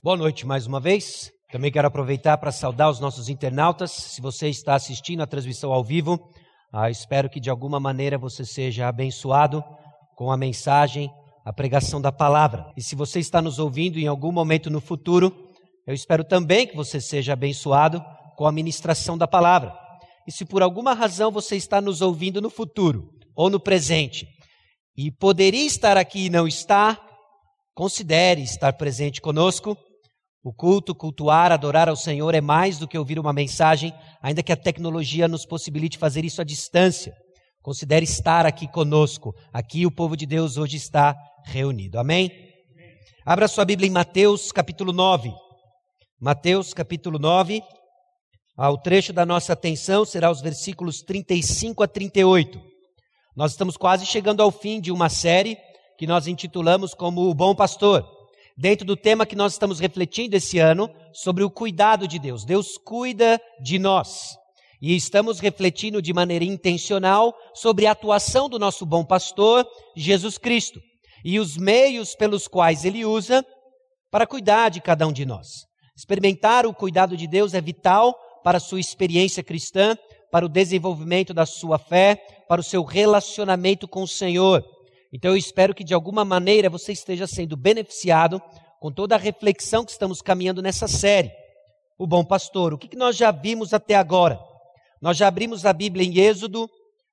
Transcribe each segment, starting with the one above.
Boa noite mais uma vez. Também quero aproveitar para saudar os nossos internautas. Se você está assistindo a transmissão ao vivo, ah, espero que de alguma maneira você seja abençoado com a mensagem, a pregação da palavra. E se você está nos ouvindo em algum momento no futuro, eu espero também que você seja abençoado com a ministração da palavra. E se por alguma razão você está nos ouvindo no futuro ou no presente e poderia estar aqui e não está, considere estar presente conosco o culto, cultuar, adorar ao Senhor é mais do que ouvir uma mensagem, ainda que a tecnologia nos possibilite fazer isso à distância. Considere estar aqui conosco. Aqui o povo de Deus hoje está reunido. Amém? Abra sua Bíblia em Mateus capítulo 9. Mateus capítulo 9. Ah, o trecho da nossa atenção será os versículos 35 a 38. Nós estamos quase chegando ao fim de uma série que nós intitulamos como O Bom Pastor dentro do tema que nós estamos refletindo esse ano sobre o cuidado de Deus. Deus cuida de nós. E estamos refletindo de maneira intencional sobre a atuação do nosso bom pastor, Jesus Cristo, e os meios pelos quais ele usa para cuidar de cada um de nós. Experimentar o cuidado de Deus é vital para a sua experiência cristã, para o desenvolvimento da sua fé, para o seu relacionamento com o Senhor. Então eu espero que de alguma maneira você esteja sendo beneficiado com toda a reflexão que estamos caminhando nessa série. O bom pastor, o que nós já vimos até agora? Nós já abrimos a Bíblia em Êxodo,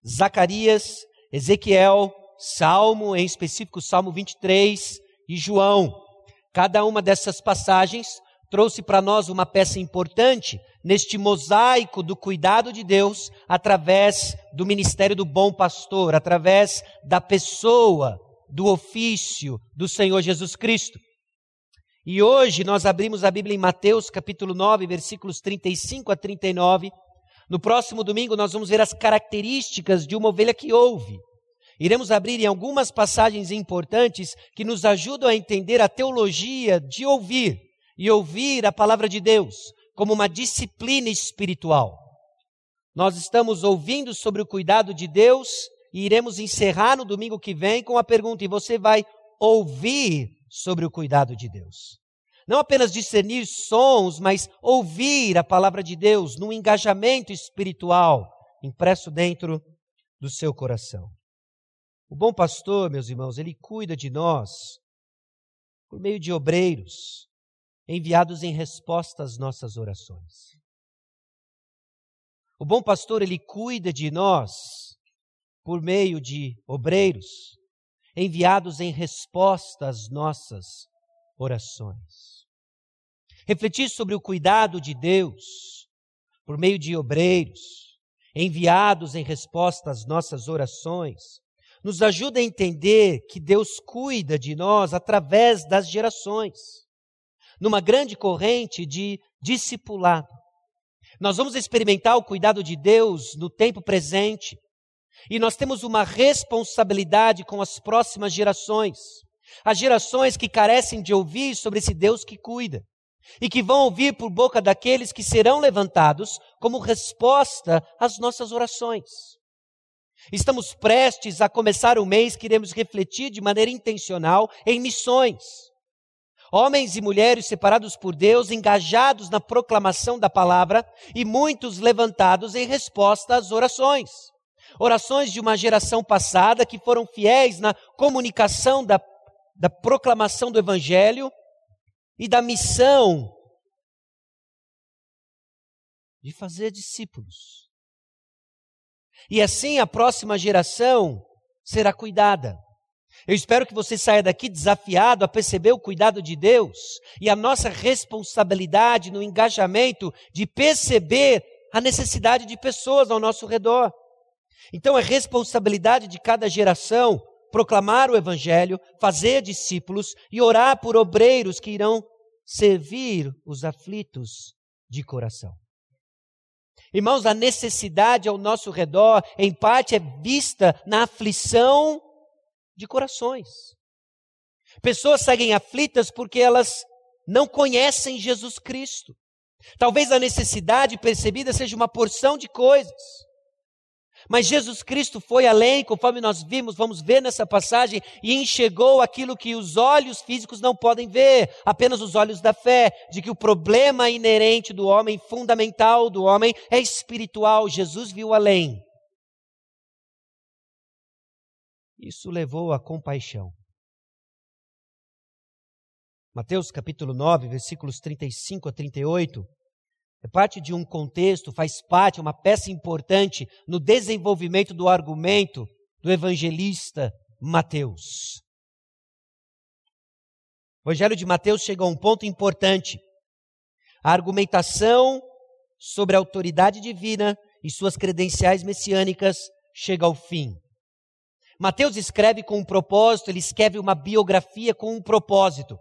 Zacarias, Ezequiel, Salmo, em específico Salmo 23 e João. Cada uma dessas passagens trouxe para nós uma peça importante neste mosaico do cuidado de Deus através do ministério do bom pastor, através da pessoa, do ofício do Senhor Jesus Cristo. E hoje nós abrimos a Bíblia em Mateus capítulo 9, versículos 35 a 39. No próximo domingo nós vamos ver as características de uma ovelha que ouve. Iremos abrir em algumas passagens importantes que nos ajudam a entender a teologia de ouvir e ouvir a palavra de Deus como uma disciplina espiritual. Nós estamos ouvindo sobre o cuidado de Deus e iremos encerrar no domingo que vem com a pergunta: e você vai ouvir sobre o cuidado de Deus? Não apenas discernir sons, mas ouvir a palavra de Deus num engajamento espiritual impresso dentro do seu coração. O bom pastor, meus irmãos, ele cuida de nós por meio de obreiros, enviados em resposta às nossas orações. O bom pastor, ele cuida de nós por meio de obreiros, enviados em resposta às nossas orações. Refletir sobre o cuidado de Deus por meio de obreiros, enviados em resposta às nossas orações, nos ajuda a entender que Deus cuida de nós através das gerações numa grande corrente de discipulado. Nós vamos experimentar o cuidado de Deus no tempo presente. E nós temos uma responsabilidade com as próximas gerações. As gerações que carecem de ouvir sobre esse Deus que cuida. E que vão ouvir por boca daqueles que serão levantados como resposta às nossas orações. Estamos prestes a começar o mês que iremos refletir de maneira intencional em missões. Homens e mulheres separados por Deus, engajados na proclamação da palavra e muitos levantados em resposta às orações. Orações de uma geração passada que foram fiéis na comunicação da, da proclamação do Evangelho e da missão de fazer discípulos. E assim a próxima geração será cuidada. Eu espero que você saia daqui desafiado a perceber o cuidado de Deus e a nossa responsabilidade no engajamento de perceber a necessidade de pessoas ao nosso redor. Então é responsabilidade de cada geração proclamar o Evangelho, fazer discípulos e orar por obreiros que irão servir os aflitos de coração. Irmãos, a necessidade ao nosso redor, em parte, é vista na aflição de corações. Pessoas seguem aflitas porque elas não conhecem Jesus Cristo. Talvez a necessidade percebida seja uma porção de coisas. Mas Jesus Cristo foi além, conforme nós vimos, vamos ver nessa passagem, e enxergou aquilo que os olhos físicos não podem ver, apenas os olhos da fé, de que o problema inerente do homem, fundamental do homem, é espiritual. Jesus viu além. Isso levou à compaixão. Mateus capítulo 9, versículos 35 a 38, é parte de um contexto, faz parte, é uma peça importante no desenvolvimento do argumento do evangelista Mateus. O Evangelho de Mateus chega a um ponto importante. A argumentação sobre a autoridade divina e suas credenciais messiânicas chega ao fim. Mateus escreve com um propósito, ele escreve uma biografia com um propósito.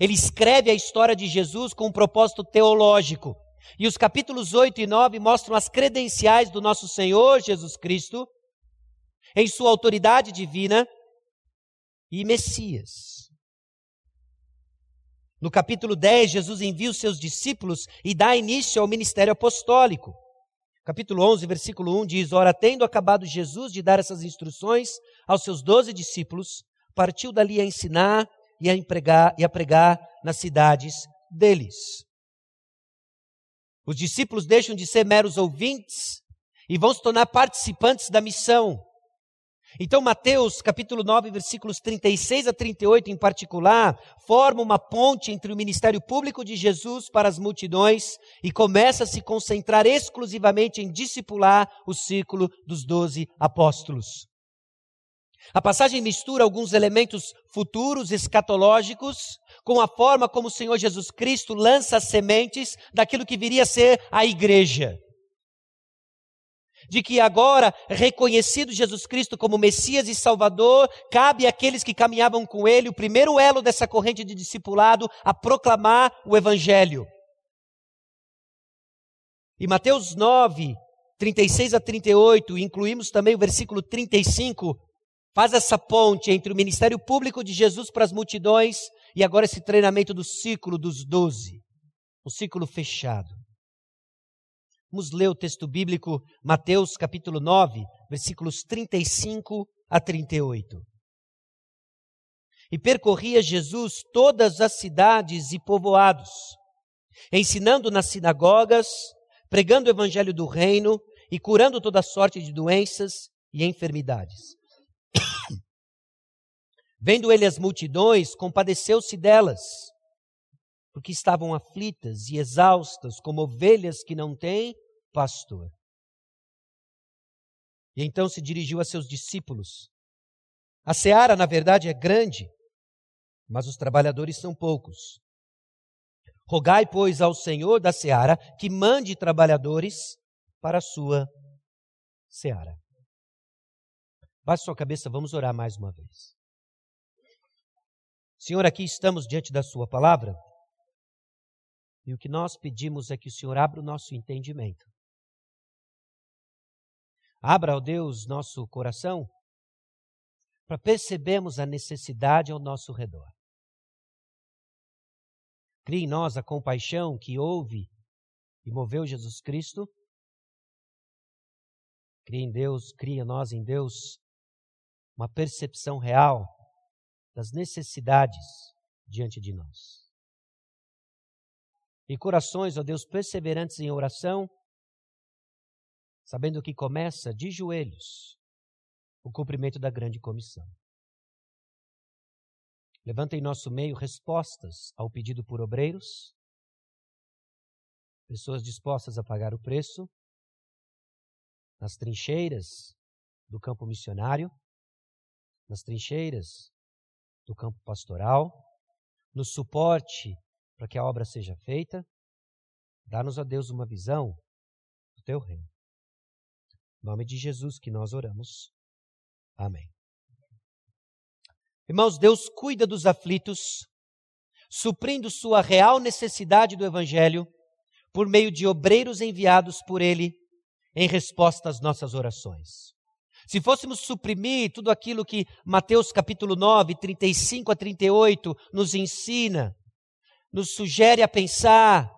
Ele escreve a história de Jesus com um propósito teológico. E os capítulos 8 e 9 mostram as credenciais do nosso Senhor Jesus Cristo em sua autoridade divina e Messias. No capítulo 10, Jesus envia os seus discípulos e dá início ao ministério apostólico. Capítulo 11, versículo 1 diz: Ora, tendo acabado Jesus de dar essas instruções aos seus doze discípulos, partiu dali a ensinar e a, empregar, e a pregar nas cidades deles. Os discípulos deixam de ser meros ouvintes e vão se tornar participantes da missão. Então, Mateus capítulo 9, versículos 36 a 38 em particular, forma uma ponte entre o ministério público de Jesus para as multidões e começa a se concentrar exclusivamente em discipular o círculo dos doze apóstolos. A passagem mistura alguns elementos futuros, escatológicos, com a forma como o Senhor Jesus Cristo lança as sementes daquilo que viria a ser a igreja de que agora, reconhecido Jesus Cristo como Messias e Salvador, cabe àqueles que caminhavam com ele, o primeiro elo dessa corrente de discipulado, a proclamar o Evangelho. E Mateus 9, 36 a 38, incluímos também o versículo 35, faz essa ponte entre o ministério público de Jesus para as multidões e agora esse treinamento do ciclo dos doze, um ciclo fechado. Vamos ler o texto bíblico, Mateus capítulo 9, versículos 35 a 38. E percorria Jesus todas as cidades e povoados, ensinando nas sinagogas, pregando o evangelho do reino e curando toda sorte de doenças e enfermidades. Vendo ele as multidões, compadeceu-se delas porque estavam aflitas e exaustas, como ovelhas que não têm pastor. E então se dirigiu a seus discípulos. A seara, na verdade, é grande, mas os trabalhadores são poucos. Rogai, pois, ao Senhor da seara que mande trabalhadores para a sua seara. Baixe sua cabeça, vamos orar mais uma vez. Senhor, aqui estamos diante da Sua palavra. E o que nós pedimos é que o Senhor abra o nosso entendimento. Abra, ó Deus, nosso coração para percebermos a necessidade ao nosso redor. Crie em nós a compaixão que houve e moveu Jesus Cristo. Crie em Deus, cria nós em Deus uma percepção real das necessidades diante de nós e corações, ó Deus, perseverantes em oração, sabendo que começa de joelhos o cumprimento da grande comissão. Levanta em nosso meio respostas ao pedido por obreiros, pessoas dispostas a pagar o preço, nas trincheiras do campo missionário, nas trincheiras do campo pastoral, no suporte para que a obra seja feita. Dá-nos, a Deus, uma visão do teu reino. Em nome de Jesus que nós oramos. Amém. Irmãos, Deus cuida dos aflitos, suprindo sua real necessidade do Evangelho por meio de obreiros enviados por Ele em resposta às nossas orações. Se fôssemos suprimir tudo aquilo que Mateus capítulo 9, 35 a 38 nos ensina, nos sugere a pensar,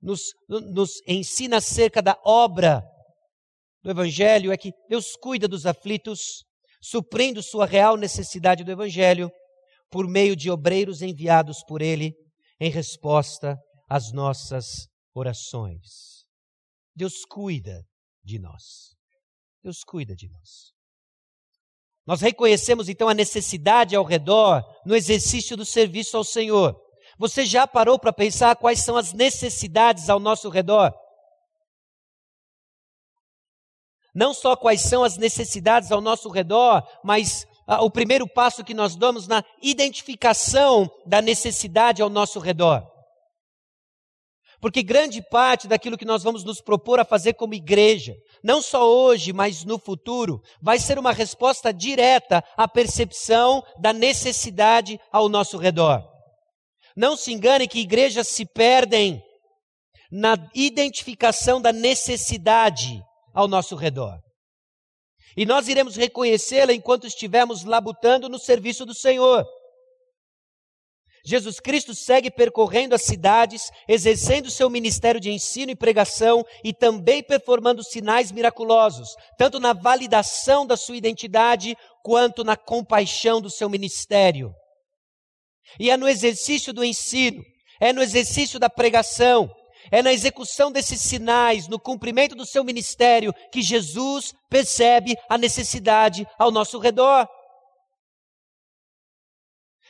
nos, nos ensina acerca da obra do Evangelho é que Deus cuida dos aflitos, suprindo sua real necessidade do Evangelho por meio de obreiros enviados por Ele em resposta às nossas orações. Deus cuida de nós. Deus cuida de nós. Nós reconhecemos então a necessidade ao redor no exercício do serviço ao Senhor. Você já parou para pensar quais são as necessidades ao nosso redor? Não só quais são as necessidades ao nosso redor, mas ah, o primeiro passo que nós damos na identificação da necessidade ao nosso redor. Porque grande parte daquilo que nós vamos nos propor a fazer como igreja, não só hoje, mas no futuro, vai ser uma resposta direta à percepção da necessidade ao nosso redor. Não se engane que igrejas se perdem na identificação da necessidade ao nosso redor. E nós iremos reconhecê-la enquanto estivermos labutando no serviço do Senhor. Jesus Cristo segue percorrendo as cidades, exercendo seu ministério de ensino e pregação e também performando sinais miraculosos, tanto na validação da sua identidade quanto na compaixão do seu ministério. E é no exercício do ensino, é no exercício da pregação, é na execução desses sinais, no cumprimento do seu ministério, que Jesus percebe a necessidade ao nosso redor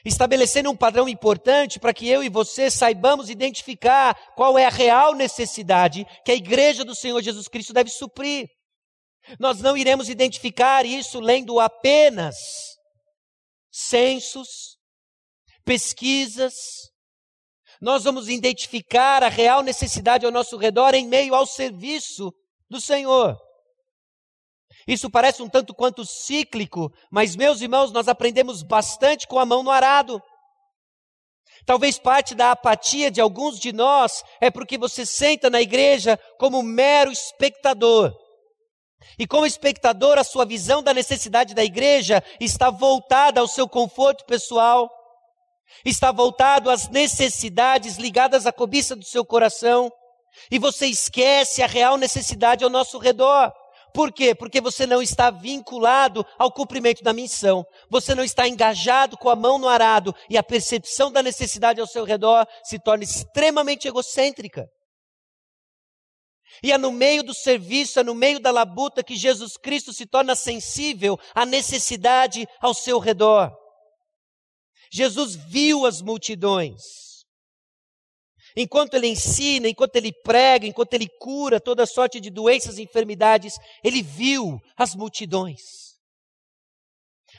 estabelecendo um padrão importante para que eu e você saibamos identificar qual é a real necessidade que a igreja do Senhor Jesus Cristo deve suprir. Nós não iremos identificar isso lendo apenas censos, pesquisas. Nós vamos identificar a real necessidade ao nosso redor em meio ao serviço do Senhor. Isso parece um tanto quanto cíclico, mas, meus irmãos, nós aprendemos bastante com a mão no arado. Talvez parte da apatia de alguns de nós é porque você senta na igreja como mero espectador. E como espectador, a sua visão da necessidade da igreja está voltada ao seu conforto pessoal, está voltado às necessidades ligadas à cobiça do seu coração, e você esquece a real necessidade ao nosso redor. Por quê? Porque você não está vinculado ao cumprimento da missão. Você não está engajado com a mão no arado e a percepção da necessidade ao seu redor se torna extremamente egocêntrica. E é no meio do serviço, é no meio da labuta que Jesus Cristo se torna sensível à necessidade ao seu redor. Jesus viu as multidões. Enquanto ele ensina, enquanto ele prega, enquanto ele cura toda sorte de doenças e enfermidades, ele viu as multidões.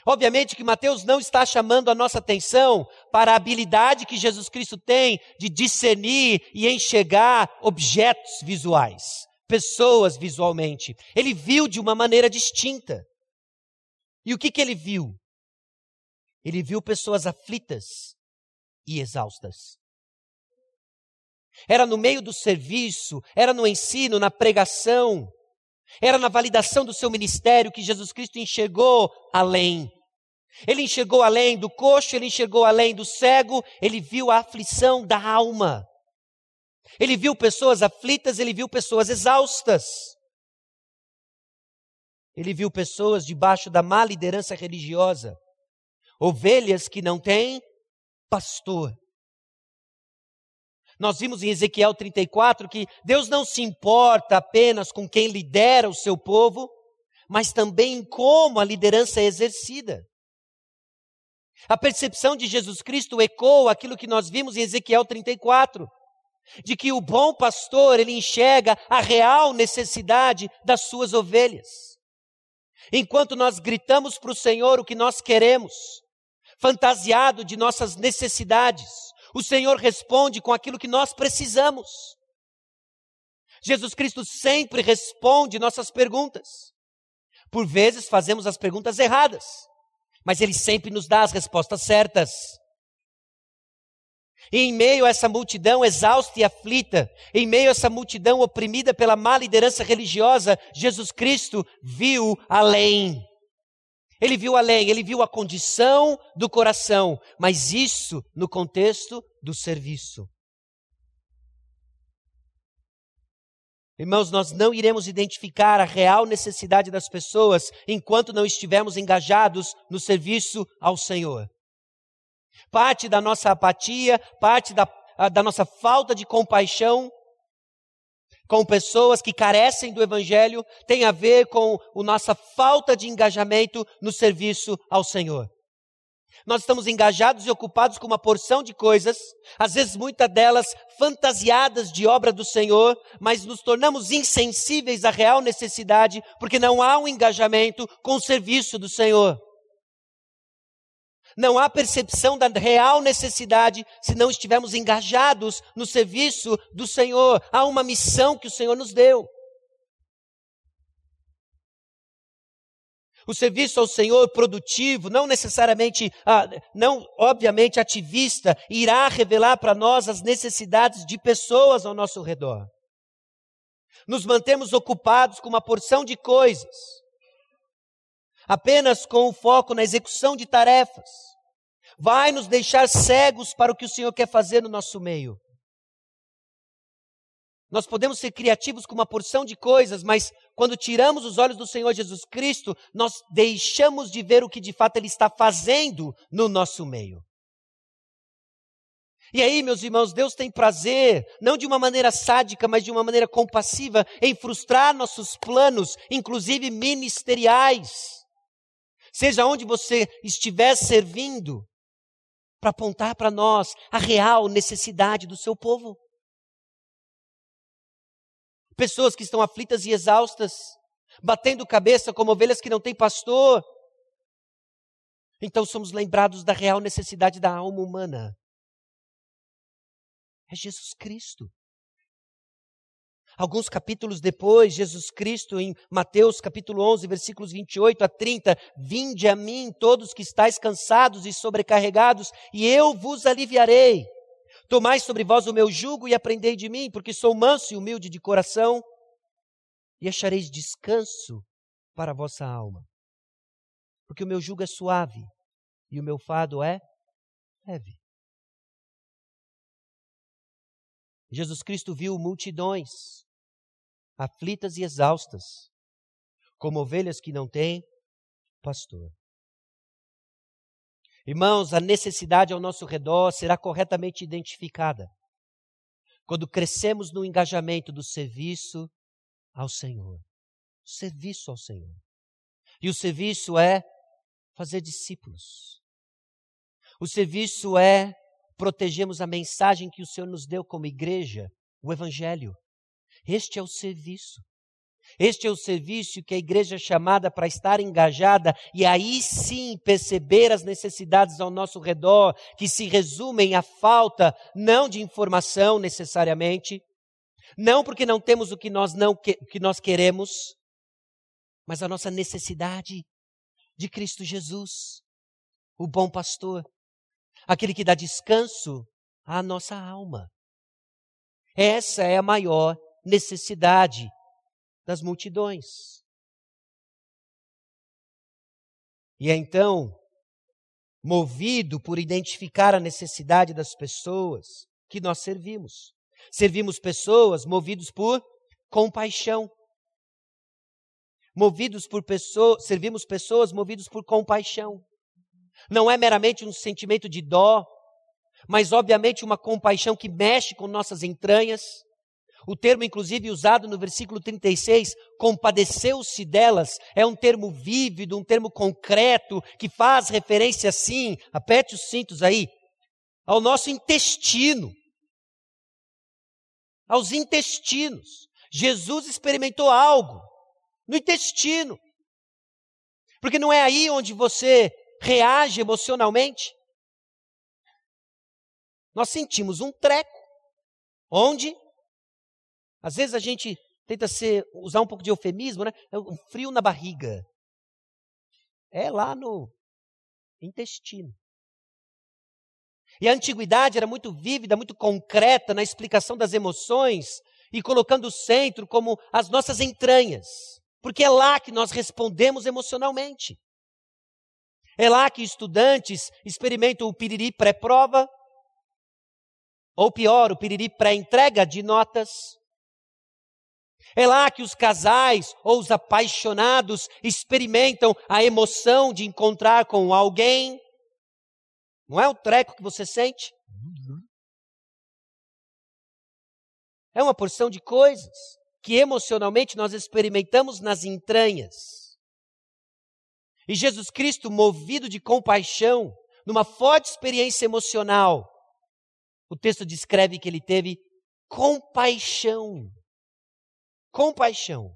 Obviamente que Mateus não está chamando a nossa atenção para a habilidade que Jesus Cristo tem de discernir e enxergar objetos visuais, pessoas visualmente. Ele viu de uma maneira distinta. E o que, que ele viu? Ele viu pessoas aflitas e exaustas. Era no meio do serviço, era no ensino, na pregação, era na validação do seu ministério que Jesus Cristo enxergou além. Ele enxergou além do coxo, ele enxergou além do cego, ele viu a aflição da alma. Ele viu pessoas aflitas, ele viu pessoas exaustas. Ele viu pessoas debaixo da má liderança religiosa, ovelhas que não têm pastor. Nós vimos em Ezequiel 34 que Deus não se importa apenas com quem lidera o seu povo, mas também como a liderança é exercida. A percepção de Jesus Cristo ecoa aquilo que nós vimos em Ezequiel 34, de que o bom pastor, ele enxerga a real necessidade das suas ovelhas. Enquanto nós gritamos para o Senhor o que nós queremos, fantasiado de nossas necessidades, o Senhor responde com aquilo que nós precisamos. Jesus Cristo sempre responde nossas perguntas. Por vezes fazemos as perguntas erradas, mas Ele sempre nos dá as respostas certas. E em meio a essa multidão exausta e aflita, em meio a essa multidão oprimida pela má liderança religiosa, Jesus Cristo viu além. Ele viu além, ele viu a condição do coração, mas isso no contexto do serviço. Irmãos, nós não iremos identificar a real necessidade das pessoas enquanto não estivermos engajados no serviço ao Senhor. Parte da nossa apatia, parte da, da nossa falta de compaixão com pessoas que carecem do Evangelho tem a ver com a nossa falta de engajamento no serviço ao Senhor. Nós estamos engajados e ocupados com uma porção de coisas, às vezes muitas delas fantasiadas de obra do Senhor, mas nos tornamos insensíveis à real necessidade, porque não há um engajamento com o serviço do Senhor. Não há percepção da real necessidade se não estivermos engajados no serviço do Senhor. Há uma missão que o Senhor nos deu. O serviço ao Senhor produtivo, não necessariamente, ah, não obviamente ativista, irá revelar para nós as necessidades de pessoas ao nosso redor. Nos mantemos ocupados com uma porção de coisas, apenas com o foco na execução de tarefas, vai nos deixar cegos para o que o Senhor quer fazer no nosso meio. Nós podemos ser criativos com uma porção de coisas, mas quando tiramos os olhos do Senhor Jesus Cristo, nós deixamos de ver o que de fato Ele está fazendo no nosso meio. E aí, meus irmãos, Deus tem prazer, não de uma maneira sádica, mas de uma maneira compassiva, em frustrar nossos planos, inclusive ministeriais. Seja onde você estiver servindo, para apontar para nós a real necessidade do seu povo pessoas que estão aflitas e exaustas, batendo cabeça como ovelhas que não têm pastor. Então somos lembrados da real necessidade da alma humana. É Jesus Cristo. Alguns capítulos depois, Jesus Cristo, em Mateus capítulo 11, versículos 28 a 30, Vinde a mim, todos que estáis cansados e sobrecarregados, e eu vos aliviarei. Tomai sobre vós o meu jugo e aprendei de mim, porque sou manso e humilde de coração, e achareis descanso para a vossa alma. Porque o meu jugo é suave e o meu fado é leve. Jesus Cristo viu multidões aflitas e exaustas, como ovelhas que não têm pastor. Irmãos, a necessidade ao nosso redor será corretamente identificada quando crescemos no engajamento do serviço ao Senhor. Serviço ao Senhor. E o serviço é fazer discípulos. O serviço é protegermos a mensagem que o Senhor nos deu como igreja, o Evangelho. Este é o serviço. Este é o serviço que a igreja é chamada para estar engajada e aí sim perceber as necessidades ao nosso redor, que se resumem à falta não de informação necessariamente, não porque não temos o que nós não que, que nós queremos, mas a nossa necessidade de Cristo Jesus, o bom pastor, aquele que dá descanso à nossa alma. Essa é a maior necessidade das multidões. E é então, movido por identificar a necessidade das pessoas, que nós servimos. Servimos pessoas movidos por compaixão. Movidos por pessoas, servimos pessoas movidos por compaixão. Não é meramente um sentimento de dó, mas obviamente uma compaixão que mexe com nossas entranhas, o termo, inclusive, usado no versículo 36, compadeceu-se delas, é um termo vívido, um termo concreto, que faz referência, sim, aperte os cintos aí, ao nosso intestino. Aos intestinos. Jesus experimentou algo no intestino. Porque não é aí onde você reage emocionalmente. Nós sentimos um treco. Onde? Às vezes a gente tenta ser, usar um pouco de eufemismo, né? É um frio na barriga. É lá no intestino. E a antiguidade era muito vívida, muito concreta na explicação das emoções e colocando o centro como as nossas entranhas. Porque é lá que nós respondemos emocionalmente. É lá que estudantes experimentam o piriri pré-prova, ou pior, o piriri pré-entrega de notas. É lá que os casais ou os apaixonados experimentam a emoção de encontrar com alguém. Não é o treco que você sente? É uma porção de coisas que emocionalmente nós experimentamos nas entranhas. E Jesus Cristo, movido de compaixão, numa forte experiência emocional, o texto descreve que ele teve compaixão. Compaixão.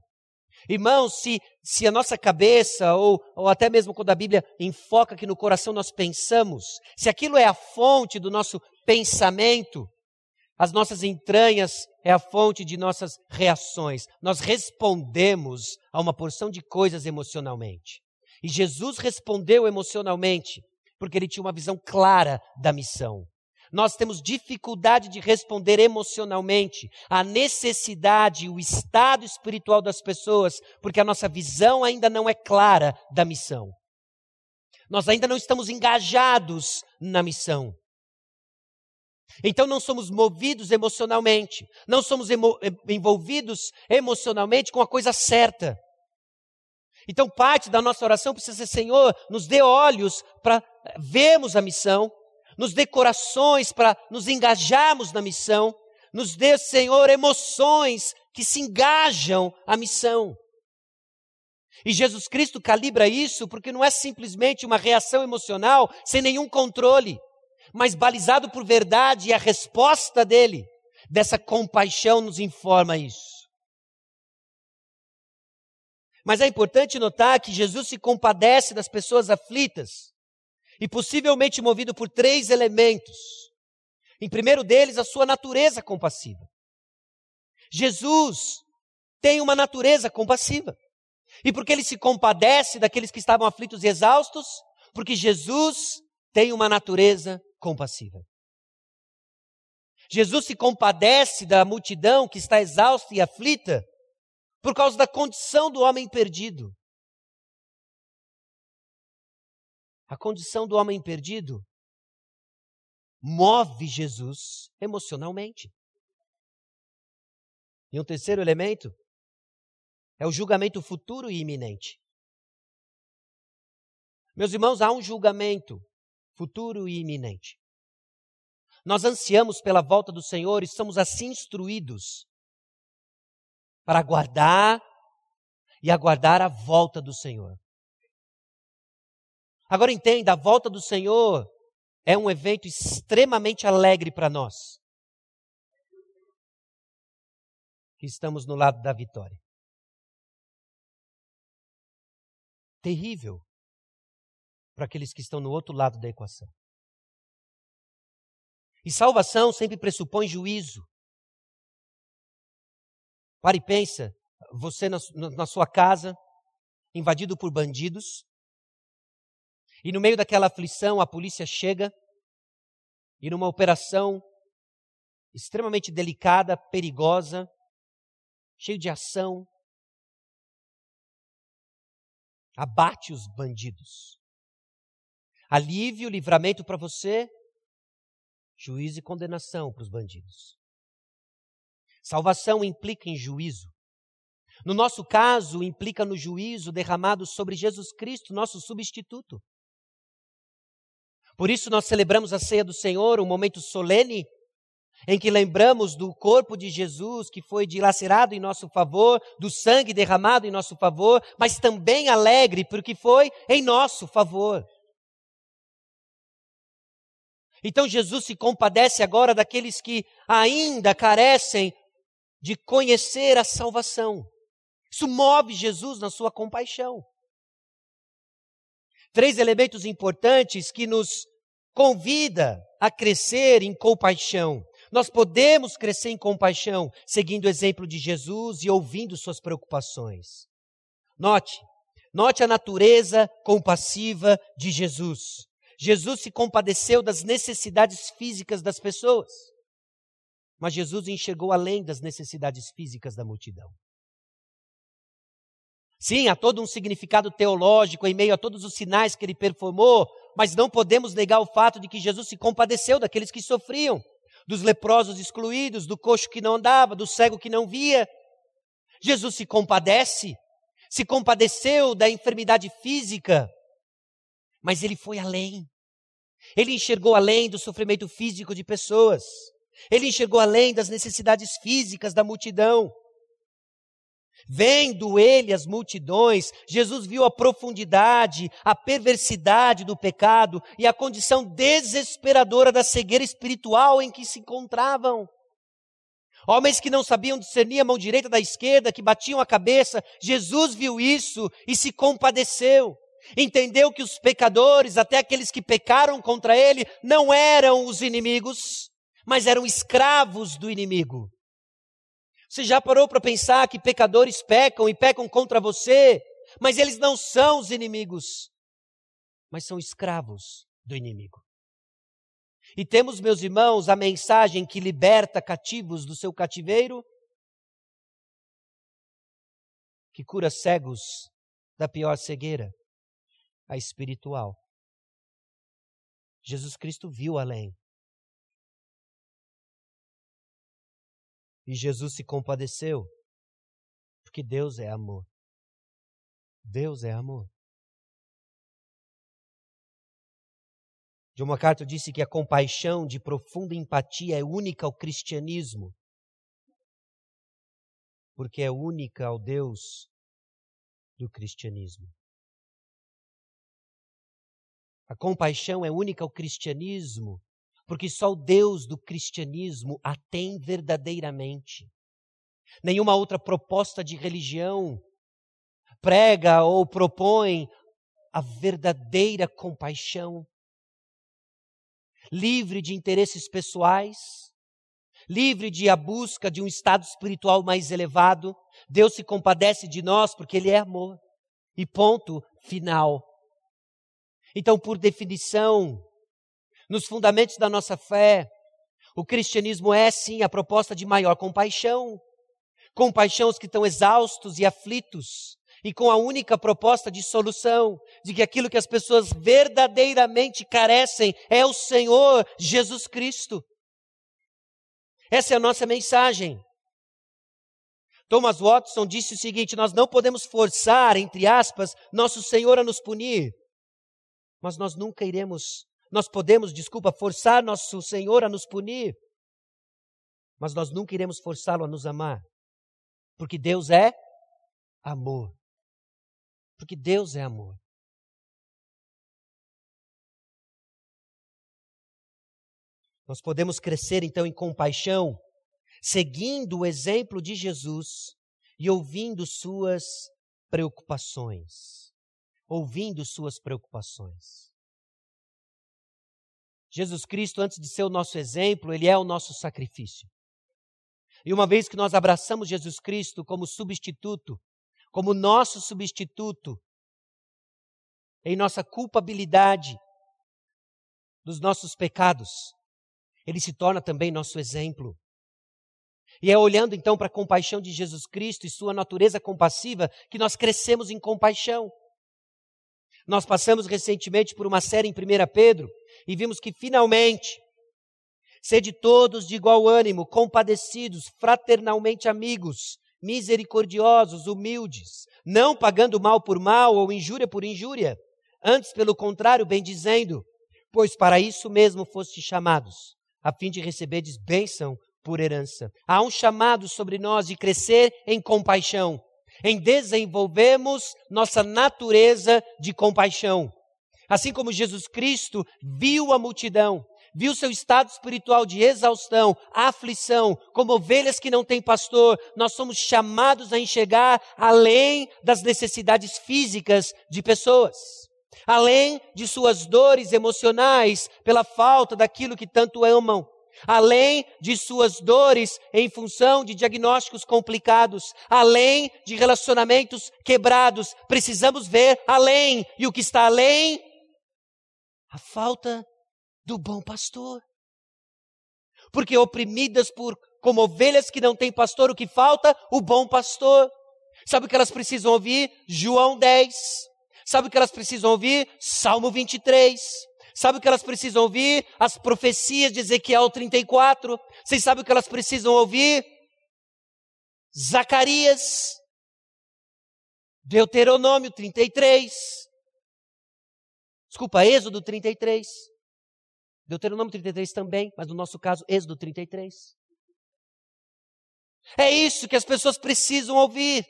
Irmãos, se, se a nossa cabeça, ou, ou até mesmo quando a Bíblia enfoca que no coração nós pensamos, se aquilo é a fonte do nosso pensamento, as nossas entranhas é a fonte de nossas reações. Nós respondemos a uma porção de coisas emocionalmente. E Jesus respondeu emocionalmente, porque ele tinha uma visão clara da missão. Nós temos dificuldade de responder emocionalmente à necessidade, o estado espiritual das pessoas, porque a nossa visão ainda não é clara da missão. Nós ainda não estamos engajados na missão. Então não somos movidos emocionalmente, não somos emo envolvidos emocionalmente com a coisa certa. Então parte da nossa oração precisa ser: Senhor, nos dê olhos para vermos a missão, nos dê corações para nos engajarmos na missão, nos dê, Senhor, emoções que se engajam à missão. E Jesus Cristo calibra isso porque não é simplesmente uma reação emocional sem nenhum controle mas balizado por verdade, e a resposta dele, dessa compaixão, nos informa isso. Mas é importante notar que Jesus se compadece das pessoas aflitas, e possivelmente movido por três elementos. Em primeiro deles, a sua natureza compassiva. Jesus tem uma natureza compassiva. E porque ele se compadece daqueles que estavam aflitos e exaustos? Porque Jesus tem uma natureza compassiva. Jesus se compadece da multidão que está exausta e aflita por causa da condição do homem perdido. A condição do homem perdido move Jesus emocionalmente. E um terceiro elemento é o julgamento futuro e iminente. Meus irmãos, há um julgamento futuro e iminente. Nós ansiamos pela volta do Senhor e somos assim instruídos para aguardar e aguardar a volta do Senhor. Agora entenda, a volta do Senhor é um evento extremamente alegre para nós. Que estamos no lado da vitória. Terrível para aqueles que estão no outro lado da equação. E salvação sempre pressupõe juízo. Pare e pensa, você na, na sua casa, invadido por bandidos, e no meio daquela aflição a polícia chega, e numa operação extremamente delicada, perigosa, cheio de ação, abate os bandidos alívio, livramento para você, juízo e condenação para os bandidos. Salvação implica em juízo. No nosso caso, implica no juízo derramado sobre Jesus Cristo, nosso substituto. Por isso, nós celebramos a ceia do Senhor, um momento solene, em que lembramos do corpo de Jesus que foi dilacerado em nosso favor, do sangue derramado em nosso favor, mas também alegre porque foi em nosso favor. Então Jesus se compadece agora daqueles que ainda carecem de conhecer a salvação. Isso move Jesus na sua compaixão. Três elementos importantes que nos convida a crescer em compaixão. Nós podemos crescer em compaixão seguindo o exemplo de Jesus e ouvindo suas preocupações. Note, note a natureza compassiva de Jesus. Jesus se compadeceu das necessidades físicas das pessoas, mas Jesus enxergou além das necessidades físicas da multidão. Sim, há todo um significado teológico em meio a todos os sinais que ele performou, mas não podemos negar o fato de que Jesus se compadeceu daqueles que sofriam, dos leprosos excluídos, do coxo que não andava, do cego que não via. Jesus se compadece, se compadeceu da enfermidade física, mas ele foi além. Ele enxergou além do sofrimento físico de pessoas. Ele enxergou além das necessidades físicas da multidão. Vendo ele as multidões, Jesus viu a profundidade, a perversidade do pecado e a condição desesperadora da cegueira espiritual em que se encontravam. Homens que não sabiam discernir a mão direita da esquerda, que batiam a cabeça, Jesus viu isso e se compadeceu. Entendeu que os pecadores, até aqueles que pecaram contra ele, não eram os inimigos, mas eram escravos do inimigo. Você já parou para pensar que pecadores pecam e pecam contra você, mas eles não são os inimigos, mas são escravos do inimigo. E temos, meus irmãos, a mensagem que liberta cativos do seu cativeiro, que cura cegos da pior cegueira, a espiritual. Jesus Cristo viu além. E Jesus se compadeceu, porque Deus é amor. Deus é amor. John MacArthur disse que a compaixão de profunda empatia é única ao cristianismo, porque é única ao Deus do cristianismo. A compaixão é única ao cristianismo, porque só o Deus do cristianismo a tem verdadeiramente. Nenhuma outra proposta de religião prega ou propõe a verdadeira compaixão, livre de interesses pessoais, livre de a busca de um estado espiritual mais elevado. Deus se compadece de nós porque Ele é amor. E ponto final. Então, por definição, nos fundamentos da nossa fé, o cristianismo é sim a proposta de maior compaixão. Compaixão aos que estão exaustos e aflitos, e com a única proposta de solução, de que aquilo que as pessoas verdadeiramente carecem é o Senhor Jesus Cristo. Essa é a nossa mensagem. Thomas Watson disse o seguinte: Nós não podemos forçar, entre aspas, nosso Senhor a nos punir, mas nós nunca iremos nós podemos, desculpa, forçar nosso Senhor a nos punir, mas nós nunca iremos forçá-lo a nos amar, porque Deus é amor. Porque Deus é amor. Nós podemos crescer então em compaixão, seguindo o exemplo de Jesus e ouvindo suas preocupações. Ouvindo suas preocupações. Jesus Cristo, antes de ser o nosso exemplo, ele é o nosso sacrifício. E uma vez que nós abraçamos Jesus Cristo como substituto, como nosso substituto, em nossa culpabilidade dos nossos pecados, ele se torna também nosso exemplo. E é olhando então para a compaixão de Jesus Cristo e sua natureza compassiva que nós crescemos em compaixão. Nós passamos recentemente por uma série em 1 Pedro e vimos que finalmente, sede todos de igual ânimo, compadecidos, fraternalmente amigos, misericordiosos, humildes, não pagando mal por mal ou injúria por injúria, antes, pelo contrário, bendizendo, pois para isso mesmo fostes chamados, a fim de receberdes bênção por herança. Há um chamado sobre nós de crescer em compaixão, em desenvolvermos nossa natureza de compaixão. Assim como Jesus Cristo viu a multidão, viu seu estado espiritual de exaustão, aflição, como ovelhas que não têm pastor, nós somos chamados a enxergar além das necessidades físicas de pessoas, além de suas dores emocionais pela falta daquilo que tanto amam, além de suas dores em função de diagnósticos complicados, além de relacionamentos quebrados, precisamos ver além, e o que está além a falta do bom pastor. Porque oprimidas por como ovelhas que não têm pastor, o que falta? O bom pastor. Sabe o que elas precisam ouvir? João 10. Sabe o que elas precisam ouvir? Salmo 23. Sabe o que elas precisam ouvir? As profecias de Ezequiel 34. Vocês sabem o que elas precisam ouvir? Zacarias, Deuteronômio 33, desculpa, Êxodo 33, Deuteronômio 33 também, mas no nosso caso, Êxodo 33. É isso que as pessoas precisam ouvir.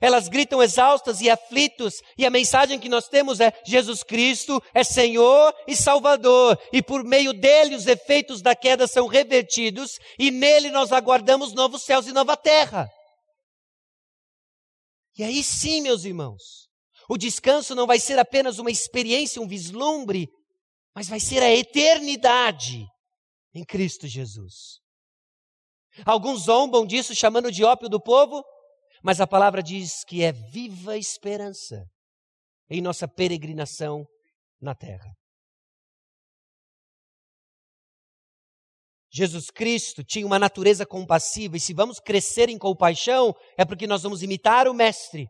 Elas gritam exaustas e aflitos, e a mensagem que nós temos é: Jesus Cristo é Senhor e Salvador, e por meio dele os efeitos da queda são revertidos, e nele nós aguardamos novos céus e nova terra. E aí sim, meus irmãos, o descanso não vai ser apenas uma experiência, um vislumbre, mas vai ser a eternidade em Cristo Jesus. Alguns zombam disso chamando de ópio do povo, mas a palavra diz que é viva esperança em nossa peregrinação na terra. Jesus Cristo tinha uma natureza compassiva, e se vamos crescer em compaixão, é porque nós vamos imitar o Mestre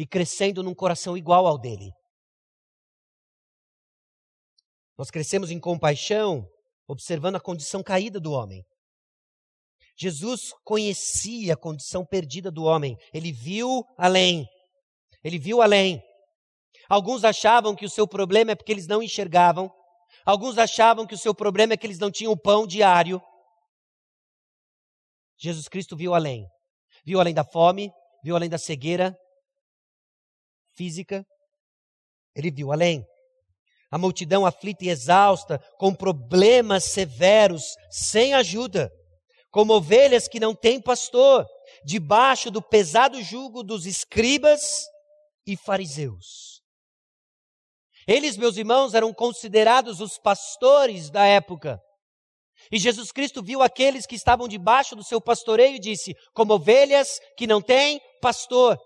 e crescendo num coração igual ao dele. Nós crescemos em compaixão, observando a condição caída do homem. Jesus conhecia a condição perdida do homem, ele viu além. Ele viu além. Alguns achavam que o seu problema é porque eles não enxergavam, alguns achavam que o seu problema é que eles não tinham pão diário. Jesus Cristo viu além. Viu além da fome, viu além da cegueira física. Ele viu além. A multidão aflita e exausta, com problemas severos, sem ajuda como ovelhas que não têm pastor, debaixo do pesado jugo dos escribas e fariseus. Eles, meus irmãos, eram considerados os pastores da época. E Jesus Cristo viu aqueles que estavam debaixo do seu pastoreio e disse: como ovelhas que não têm pastor.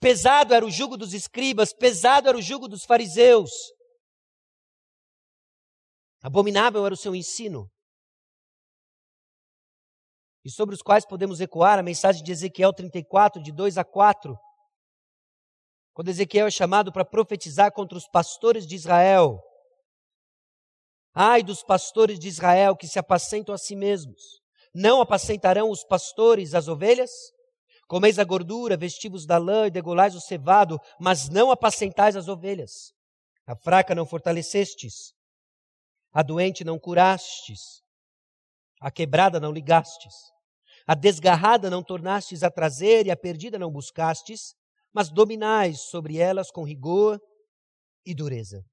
Pesado era o jugo dos escribas, pesado era o jugo dos fariseus. Abominável era o seu ensino e sobre os quais podemos ecoar a mensagem de Ezequiel 34, de 2 a 4. Quando Ezequiel é chamado para profetizar contra os pastores de Israel. Ai dos pastores de Israel que se apacentam a si mesmos. Não apacentarão os pastores as ovelhas? Comeis a gordura, vestivos da lã e degolais o cevado, mas não apacentais as ovelhas. A fraca não fortalecestes, a doente não curastes, a quebrada não ligastes, a desgarrada não tornastes a trazer e a perdida não buscastes, mas dominais sobre elas com rigor e dureza.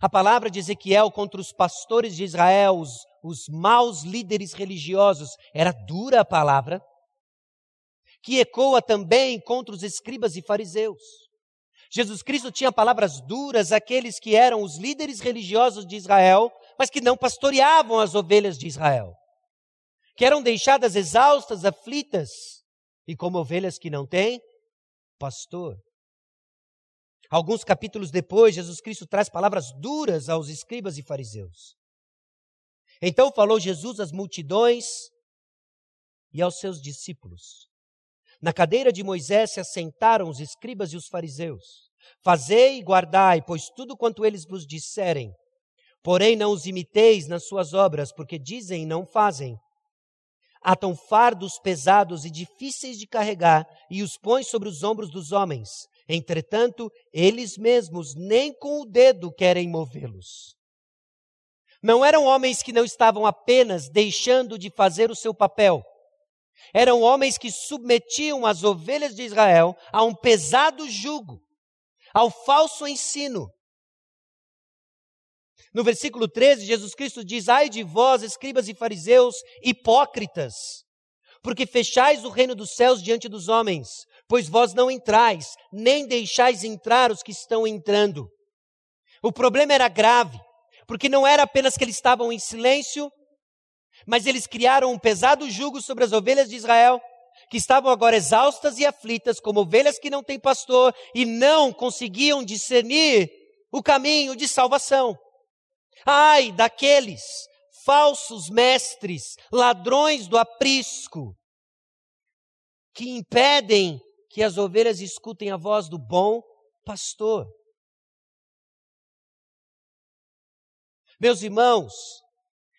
A palavra de Ezequiel contra os pastores de Israel, os, os maus líderes religiosos, era dura a palavra, que ecoa também contra os escribas e fariseus. Jesus Cristo tinha palavras duras àqueles que eram os líderes religiosos de Israel, mas que não pastoreavam as ovelhas de Israel que eram deixadas exaustas, aflitas e como ovelhas que não têm pastor. Alguns capítulos depois, Jesus Cristo traz palavras duras aos escribas e fariseus. Então falou Jesus às multidões e aos seus discípulos. Na cadeira de Moisés se assentaram os escribas e os fariseus. Fazei e guardai, pois tudo quanto eles vos disserem. Porém, não os imiteis nas suas obras, porque dizem e não fazem atam fardos pesados e difíceis de carregar e os põe sobre os ombros dos homens. Entretanto, eles mesmos nem com o dedo querem movê-los. Não eram homens que não estavam apenas deixando de fazer o seu papel. Eram homens que submetiam as ovelhas de Israel a um pesado jugo, ao falso ensino, no versículo 13, Jesus Cristo diz: Ai de vós, escribas e fariseus, hipócritas, porque fechais o reino dos céus diante dos homens, pois vós não entrais, nem deixais entrar os que estão entrando. O problema era grave, porque não era apenas que eles estavam em silêncio, mas eles criaram um pesado jugo sobre as ovelhas de Israel, que estavam agora exaustas e aflitas, como ovelhas que não têm pastor, e não conseguiam discernir o caminho de salvação. Ai daqueles falsos mestres, ladrões do aprisco, que impedem que as ovelhas escutem a voz do bom pastor. Meus irmãos,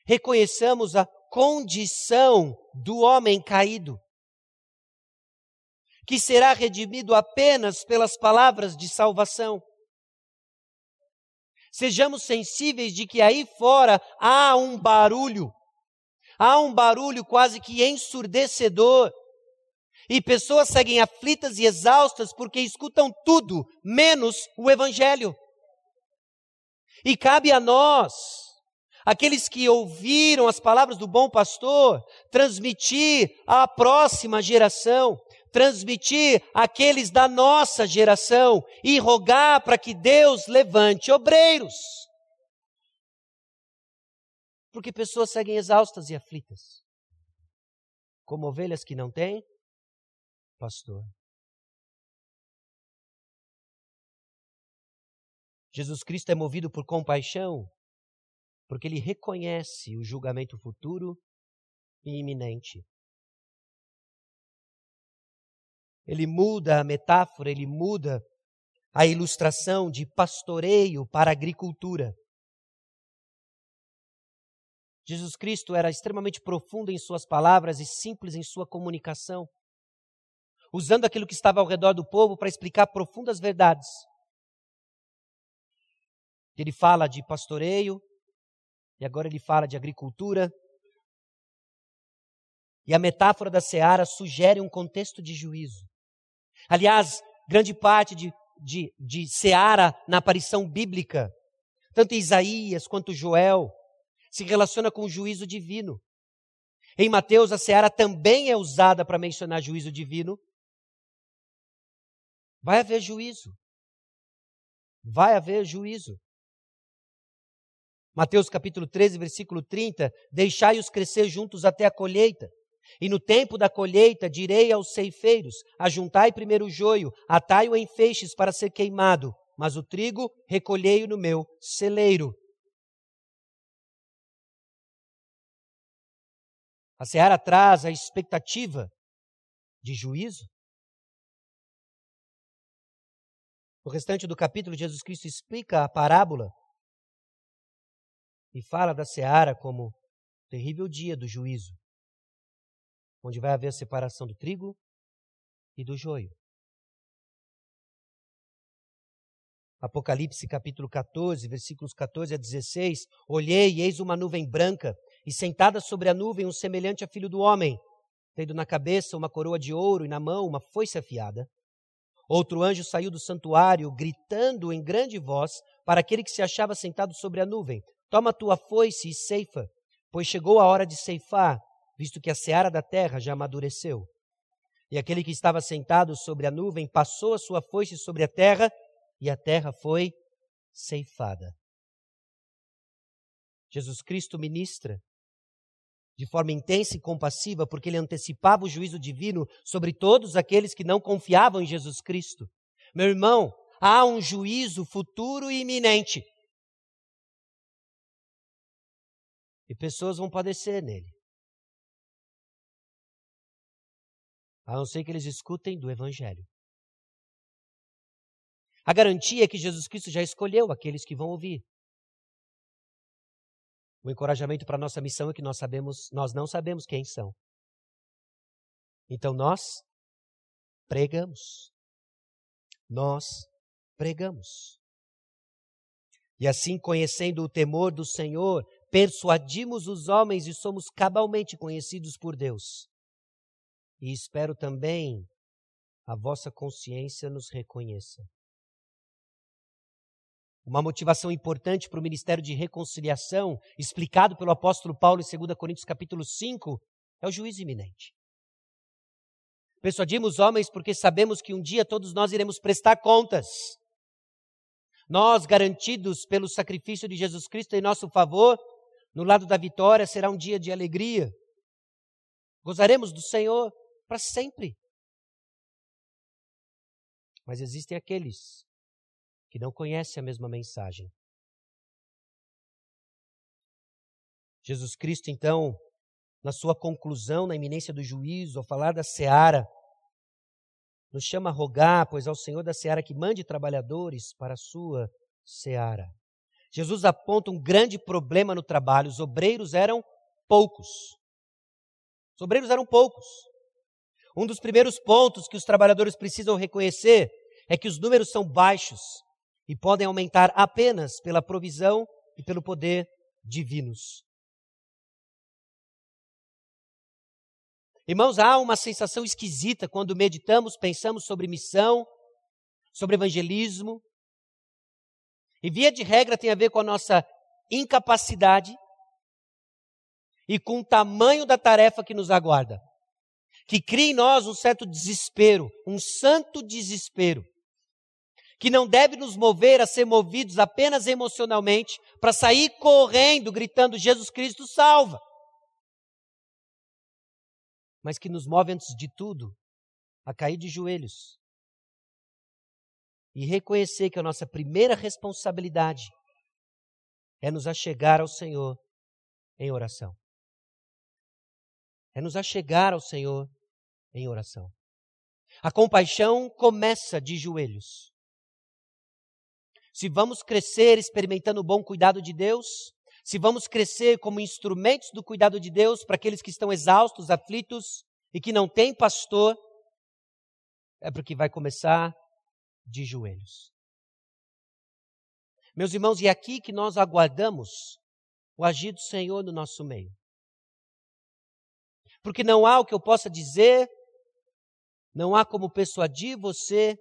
reconheçamos a condição do homem caído, que será redimido apenas pelas palavras de salvação. Sejamos sensíveis de que aí fora há um barulho, há um barulho quase que ensurdecedor. E pessoas seguem aflitas e exaustas porque escutam tudo, menos o Evangelho. E cabe a nós, aqueles que ouviram as palavras do bom pastor, transmitir à próxima geração, transmitir àqueles da nossa geração e rogar para que Deus levante obreiros. Porque pessoas seguem exaustas e aflitas, como ovelhas que não têm pastor. Jesus Cristo é movido por compaixão, porque ele reconhece o julgamento futuro e iminente. Ele muda a metáfora, ele muda a ilustração de pastoreio para agricultura. Jesus Cristo era extremamente profundo em suas palavras e simples em sua comunicação, usando aquilo que estava ao redor do povo para explicar profundas verdades. Ele fala de pastoreio, e agora ele fala de agricultura. E a metáfora da seara sugere um contexto de juízo. Aliás, grande parte de, de, de seara na aparição bíblica, tanto Isaías quanto Joel, se relaciona com o juízo divino. Em Mateus, a seara também é usada para mencionar juízo divino. Vai haver juízo. Vai haver juízo. Mateus capítulo 13, versículo 30, deixai-os crescer juntos até a colheita. E no tempo da colheita direi aos ceifeiros: ajuntai primeiro o joio, atai-o em feixes para ser queimado, mas o trigo recolhei-o no meu celeiro. A seara traz a expectativa de juízo. O restante do capítulo, Jesus Cristo explica a parábola e fala da seara como terrível dia do juízo, onde vai haver a separação do trigo e do joio. Apocalipse capítulo 14, versículos 14 a 16. Olhei e eis uma nuvem branca, e sentada sobre a nuvem um semelhante a filho do homem, tendo na cabeça uma coroa de ouro e na mão uma foice afiada. Outro anjo saiu do santuário, gritando em grande voz para aquele que se achava sentado sobre a nuvem: Toma tua foice e ceifa, pois chegou a hora de ceifar, visto que a seara da terra já amadureceu. E aquele que estava sentado sobre a nuvem passou a sua foice sobre a terra, e a terra foi ceifada. Jesus Cristo ministra de forma intensa e compassiva, porque ele antecipava o juízo divino sobre todos aqueles que não confiavam em Jesus Cristo. Meu irmão, há um juízo futuro e iminente. E pessoas vão padecer nele. A não ser que eles escutem do Evangelho. A garantia é que Jesus Cristo já escolheu aqueles que vão ouvir. O encorajamento para a nossa missão é que nós sabemos, nós não sabemos quem são. Então nós pregamos. Nós pregamos. E assim, conhecendo o temor do Senhor, persuadimos os homens e somos cabalmente conhecidos por Deus. E espero também a vossa consciência nos reconheça. Uma motivação importante para o ministério de reconciliação, explicado pelo apóstolo Paulo em 2 Coríntios capítulo 5, é o juízo iminente. Persuadimos homens porque sabemos que um dia todos nós iremos prestar contas. Nós, garantidos pelo sacrifício de Jesus Cristo em nosso favor, no lado da vitória será um dia de alegria. Gozaremos do Senhor para sempre. Mas existem aqueles que não conhecem a mesma mensagem. Jesus Cristo, então, na sua conclusão, na iminência do juízo, ao falar da seara, nos chama a rogar, pois ao Senhor da seara que mande trabalhadores para a sua seara. Jesus aponta um grande problema no trabalho: os obreiros eram poucos. Os obreiros eram poucos. Um dos primeiros pontos que os trabalhadores precisam reconhecer é que os números são baixos e podem aumentar apenas pela provisão e pelo poder divinos. Irmãos, há uma sensação esquisita quando meditamos, pensamos sobre missão, sobre evangelismo. E via de regra tem a ver com a nossa incapacidade e com o tamanho da tarefa que nos aguarda. Que cria em nós um certo desespero, um santo desespero que não deve nos mover a ser movidos apenas emocionalmente para sair correndo, gritando: Jesus Cristo salva. Mas que nos move, antes de tudo, a cair de joelhos e reconhecer que a nossa primeira responsabilidade é nos achegar ao Senhor em oração. É nos achegar ao Senhor em oração. A compaixão começa de joelhos se vamos crescer experimentando o bom cuidado de Deus, se vamos crescer como instrumentos do cuidado de Deus para aqueles que estão exaustos, aflitos e que não têm pastor, é porque vai começar de joelhos. Meus irmãos, e é aqui que nós aguardamos o agir do Senhor no nosso meio. Porque não há o que eu possa dizer, não há como persuadir você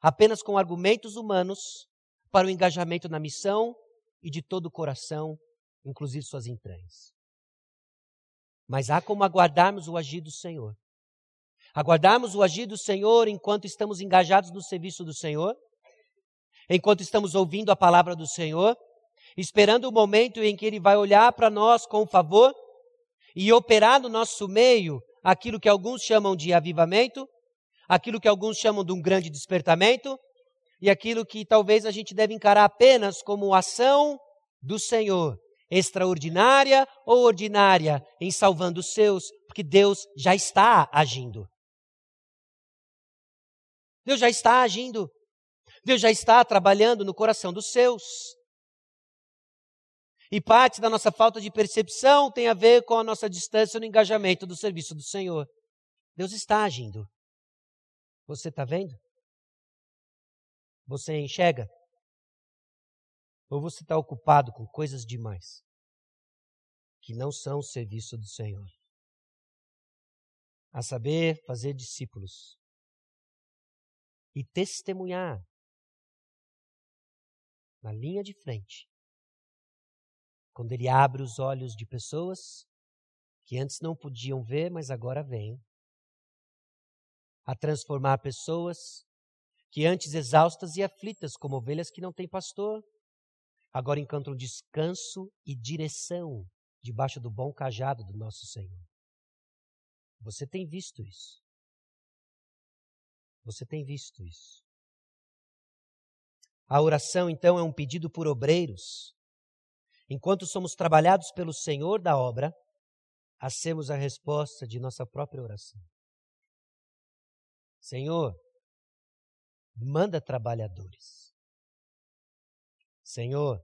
apenas com argumentos humanos para o engajamento na missão e de todo o coração, inclusive suas entranhas. Mas há como aguardarmos o agir do Senhor. Aguardarmos o agir do Senhor enquanto estamos engajados no serviço do Senhor, enquanto estamos ouvindo a palavra do Senhor, esperando o momento em que Ele vai olhar para nós com favor e operar no nosso meio aquilo que alguns chamam de avivamento, aquilo que alguns chamam de um grande despertamento, e aquilo que talvez a gente deve encarar apenas como ação do Senhor, extraordinária ou ordinária, em salvando os seus, porque Deus já está agindo. Deus já está agindo. Deus já está trabalhando no coração dos seus. E parte da nossa falta de percepção tem a ver com a nossa distância no engajamento do serviço do Senhor. Deus está agindo. Você está vendo? Você enxerga? Ou você está ocupado com coisas demais que não são o serviço do Senhor? A saber, fazer discípulos e testemunhar na linha de frente. Quando ele abre os olhos de pessoas que antes não podiam ver, mas agora veem. A transformar pessoas que antes exaustas e aflitas, como ovelhas que não têm pastor, agora encontram descanso e direção debaixo do bom cajado do nosso Senhor. Você tem visto isso? Você tem visto isso? A oração, então, é um pedido por obreiros. Enquanto somos trabalhados pelo Senhor da obra, hacemos a resposta de nossa própria oração. Senhor, manda trabalhadores. Senhor,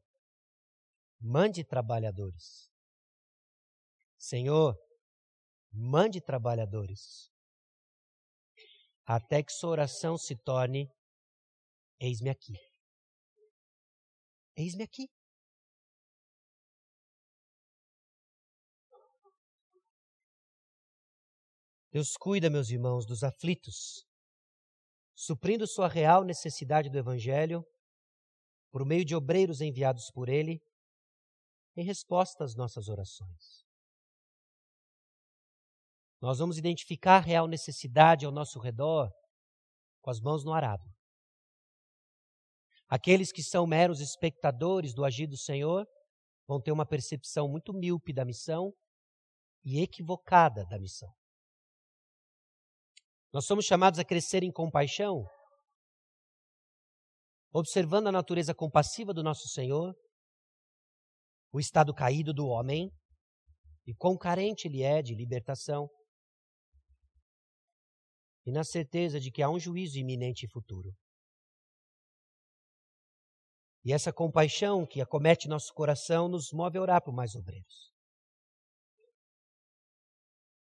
mande trabalhadores. Senhor, mande trabalhadores. Até que sua oração se torne: Eis-me aqui. Eis-me aqui. Deus cuida, meus irmãos, dos aflitos, suprindo sua real necessidade do Evangelho, por meio de obreiros enviados por Ele, em resposta às nossas orações. Nós vamos identificar a real necessidade ao nosso redor com as mãos no arado. Aqueles que são meros espectadores do agir do Senhor vão ter uma percepção muito míope da missão e equivocada da missão. Nós somos chamados a crescer em compaixão, observando a natureza compassiva do nosso Senhor, o estado caído do homem e quão carente ele é de libertação, e na certeza de que há um juízo iminente e futuro. E essa compaixão que acomete nosso coração nos move a orar por mais obreiros.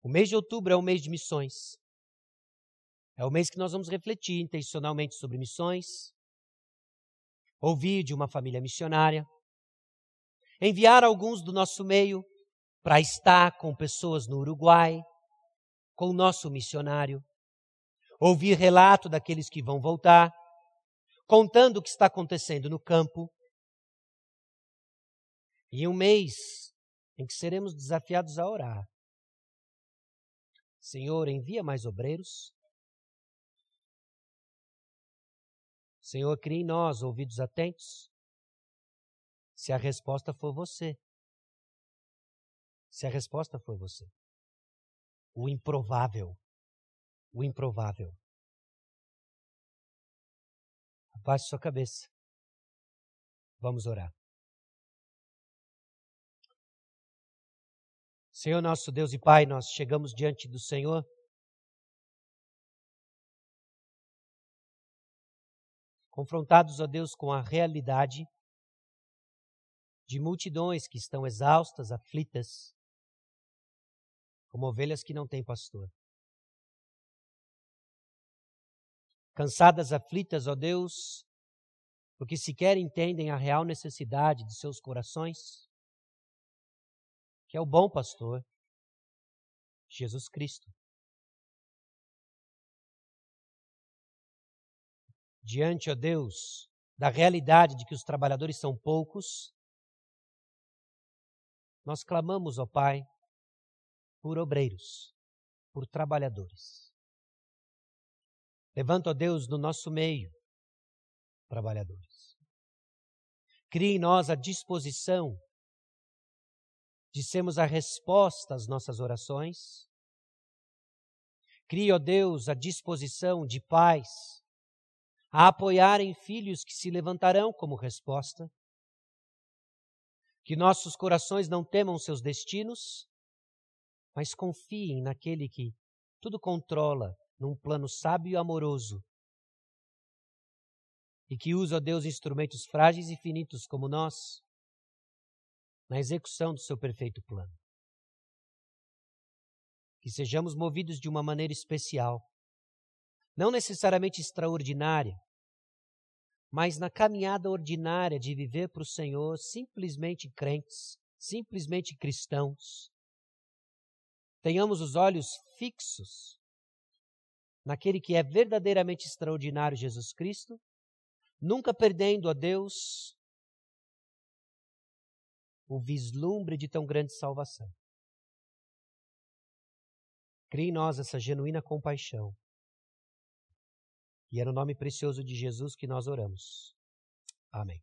O mês de outubro é o mês de missões. É o mês que nós vamos refletir intencionalmente sobre missões, ouvir de uma família missionária, enviar alguns do nosso meio para estar com pessoas no Uruguai, com o nosso missionário, ouvir relato daqueles que vão voltar, contando o que está acontecendo no campo. E um mês em que seremos desafiados a orar. Senhor, envia mais obreiros. Senhor, crie em nós ouvidos atentos. Se a resposta for você. Se a resposta for você. O improvável. O improvável. Abaixe sua cabeça. Vamos orar. Senhor nosso Deus e Pai, nós chegamos diante do Senhor. Confrontados, ó Deus, com a realidade de multidões que estão exaustas, aflitas, como ovelhas que não têm pastor. Cansadas, aflitas, ó Deus, porque sequer entendem a real necessidade de seus corações que é o bom pastor, Jesus Cristo. Diante, ó Deus, da realidade de que os trabalhadores são poucos, nós clamamos, ó Pai, por obreiros, por trabalhadores. Levanta, ó Deus, no nosso meio, trabalhadores. Crie em nós a disposição de sermos a resposta às nossas orações. Crie, ó Deus, a disposição de pais a apoiarem filhos que se levantarão como resposta. Que nossos corações não temam seus destinos, mas confiem naquele que tudo controla num plano sábio e amoroso. E que usa, ó Deus, instrumentos frágeis e finitos como nós na execução do seu perfeito plano. Que sejamos movidos de uma maneira especial, não necessariamente extraordinária, mas na caminhada ordinária de viver para o Senhor simplesmente crentes, simplesmente cristãos. Tenhamos os olhos fixos naquele que é verdadeiramente extraordinário, Jesus Cristo, nunca perdendo a Deus o vislumbre de tão grande salvação. Crie em nós essa genuína compaixão. E é no nome precioso de Jesus que nós oramos. Amém.